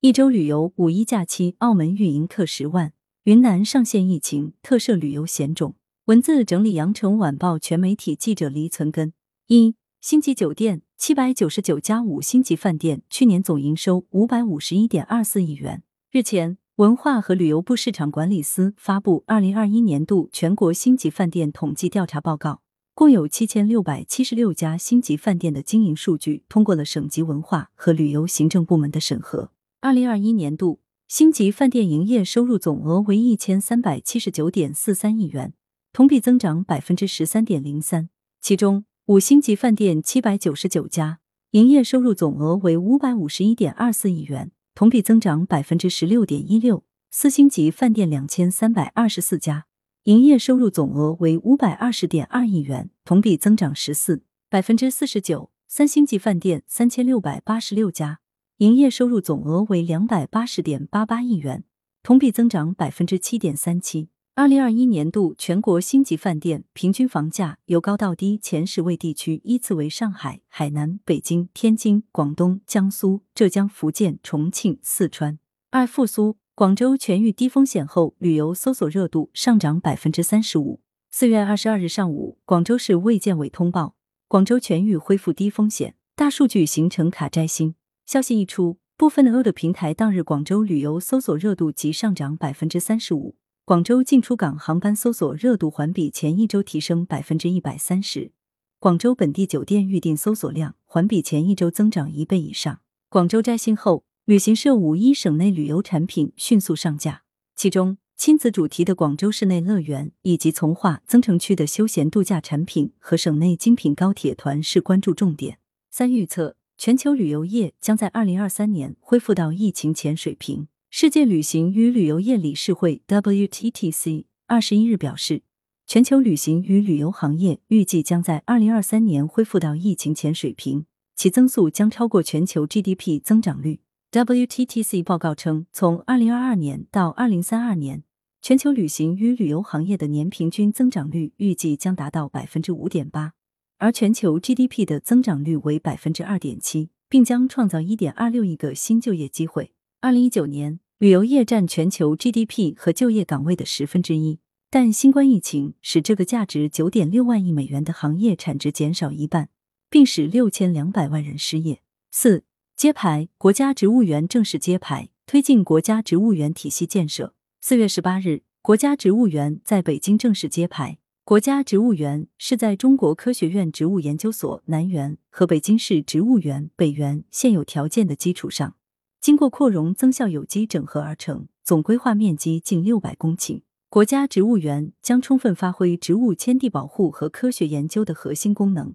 一周旅游五一假期，澳门运营客十万。云南上线疫情，特设旅游险种。文字整理：羊城晚报全媒体记者黎存根。一星级酒店七百九十九家五星级饭店去年总营收五百五十一点二四亿元。日前，文化和旅游部市场管理司发布二零二一年度全国星级饭店统计调查报告，共有七千六百七十六家星级饭店的经营数据通过了省级文化和旅游行政部门的审核。二零二一年度星级饭店营业收入总额为一千三百七十九点四三亿元，同比增长百分之十三点零三。其中，五星级饭店七百九十九家，营业收入总额为五百五十一点二四亿元，同比增长百分之十六点一六。四星级饭店两千三百二十四家，营业收入总额为五百二十点二亿元，同比增长十四百分之四十九。三星级饭店三千六百八十六家。营业收入总额为两百八十点八八亿元，同比增长百分之七点三七。二零二一年度全国星级饭店平均房价由高到低前十位地区依次为上海、海南、北京、天津、广东、江苏、浙江、福建、重庆、四川。二复苏，广州全域低风险后，旅游搜索热度上涨百分之三十五。四月二十二日上午，广州市卫健委通报，广州全域恢复低风险，大数据形成卡摘星。消息一出，部分的 O 的平台当日广州旅游搜索热度即上涨百分之三十五，广州进出港航班搜索热度环比前一周提升百分之一百三十，广州本地酒店预订搜索量环比前一周增长一倍以上。广州摘星后，旅行社五一省内旅游产品迅速上架，其中亲子主题的广州室内乐园以及从化增城区的休闲度假产品和省内精品高铁团是关注重点。三预测。全球旅游业将在二零二三年恢复到疫情前水平。世界旅行与旅游业理事会 （WTTC） 二十一日表示，全球旅行与旅游行业预计将在二零二三年恢复到疫情前水平，其增速将超过全球 GDP 增长率。WTTC 报告称，从二零二二年到二零三二年，全球旅行与旅游行业的年平均增长率预计将达到百分之五点八。而全球 GDP 的增长率为百分之二点七，并将创造一点二六亿个新就业机会。二零一九年，旅游业占全球 GDP 和就业岗位的十分之一，但新冠疫情使这个价值九点六万亿美元的行业产值减少一半，并使六千两百万人失业。四揭牌，国家植物园正式揭牌，推进国家植物园体系建设。四月十八日，国家植物园在北京正式揭牌。国家植物园是在中国科学院植物研究所南园和北京市植物园北园现有条件的基础上，经过扩容增效有机整合而成，总规划面积近六百公顷。国家植物园将充分发挥植物迁地保护和科学研究的核心功能，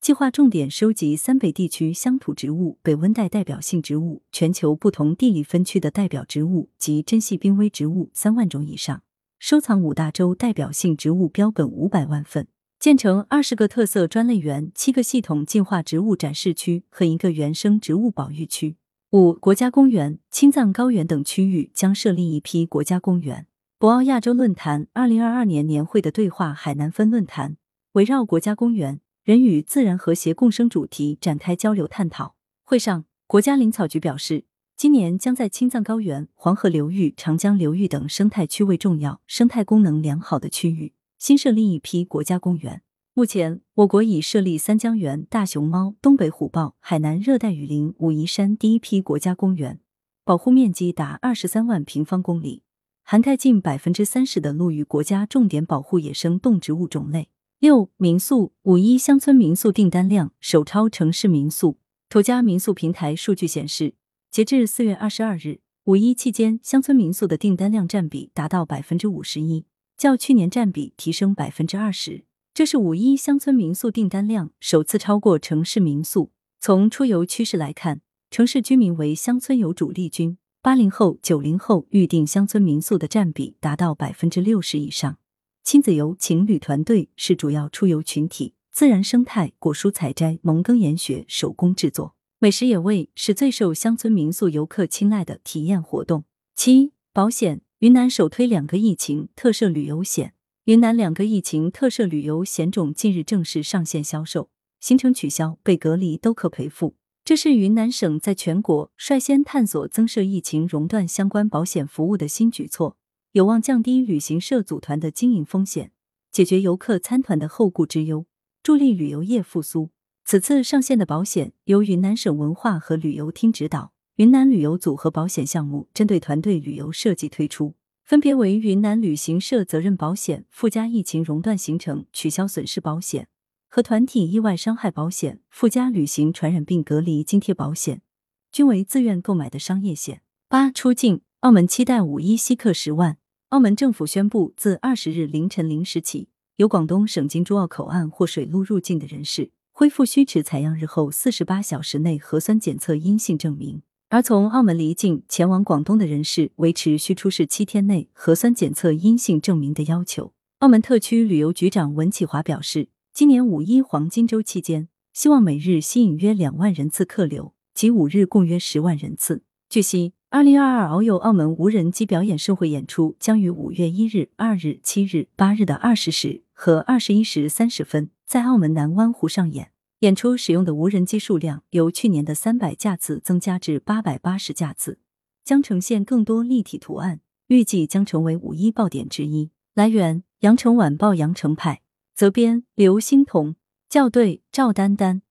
计划重点收集三北地区乡土植物、北温带代表性植物、全球不同地理分区的代表植物及珍稀濒危植物三万种以上。收藏五大洲代表性植物标本五百万份，建成二十个特色专类园、七个系统进化植物展示区和一个原生植物保育区。五国家公园、青藏高原等区域将设立一批国家公园。博鳌亚洲论坛二零二二年年会的对话海南分论坛，围绕国家公园、人与自然和谐共生主题展开交流探讨。会上，国家林草局表示。今年将在青藏高原、黄河流域、长江流域等生态区位重要、生态功能良好的区域新设立一批国家公园。目前，我国已设立三江源大熊猫、东北虎豹、海南热带雨林、武夷山第一批国家公园，保护面积达二十三万平方公里，涵盖近百分之三十的陆域国家重点保护野生动植物种类。六、民宿五一乡村民宿订单量首超城市民宿。途家民宿平台数据显示。截至四月二十二日，五一期间乡村民宿的订单量占比达到百分之五十一，较去年占比提升百分之二十。这是五一乡村民宿订单量首次超过城市民宿。从出游趋势来看，城市居民为乡村游主力军，八零后、九零后预订乡村民宿的占比达到百分之六十以上。亲子游、情侣团队是主要出游群体，自然生态、果蔬采摘、农耕研学、手工制作。美食野味是最受乡村民宿游客青睐的体验活动。七保险，云南首推两个疫情特设旅游险。云南两个疫情特设旅游险种近日正式上线销售，行程取消、被隔离都可赔付。这是云南省在全国率先探索增设疫情熔断相关保险服务的新举措，有望降低旅行社组团的经营风险，解决游客参团的后顾之忧，助力旅游业复苏。此次上线的保险由云南省文化和旅游厅指导，云南旅游组合保险项目针对团队旅游设计推出，分别为云南旅行社责任保险附加疫情熔断行程取消损失保险。和团体意外伤害保险附加旅行传染病隔离津贴保险，均为自愿购买的商业险。八出境，澳门期待五一稀客十万。澳门政府宣布，自二十日凌晨零时起，由广东省京珠澳口岸或水路入境的人士，恢复需持采样日后四十八小时内核酸检测阴性证明；而从澳门离境前往广东的人士，维持需出示七天内核酸检测阴性证明的要求。澳门特区旅游局长文启华表示。今年五一黄金周期间，希望每日吸引约两万人次客流，即五日共约十万人次。据悉，二零二二遨游澳门无人机表演盛会演出将于五月一日、二日、七日、八日的二十时和二十一时三十分在澳门南湾湖上演。演出使用的无人机数量由去年的三百架次增加至八百八十架次，将呈现更多立体图案，预计将成为五一爆点之一。来源：羊城晚报羊城派。责编：刘欣彤，校对：赵丹丹。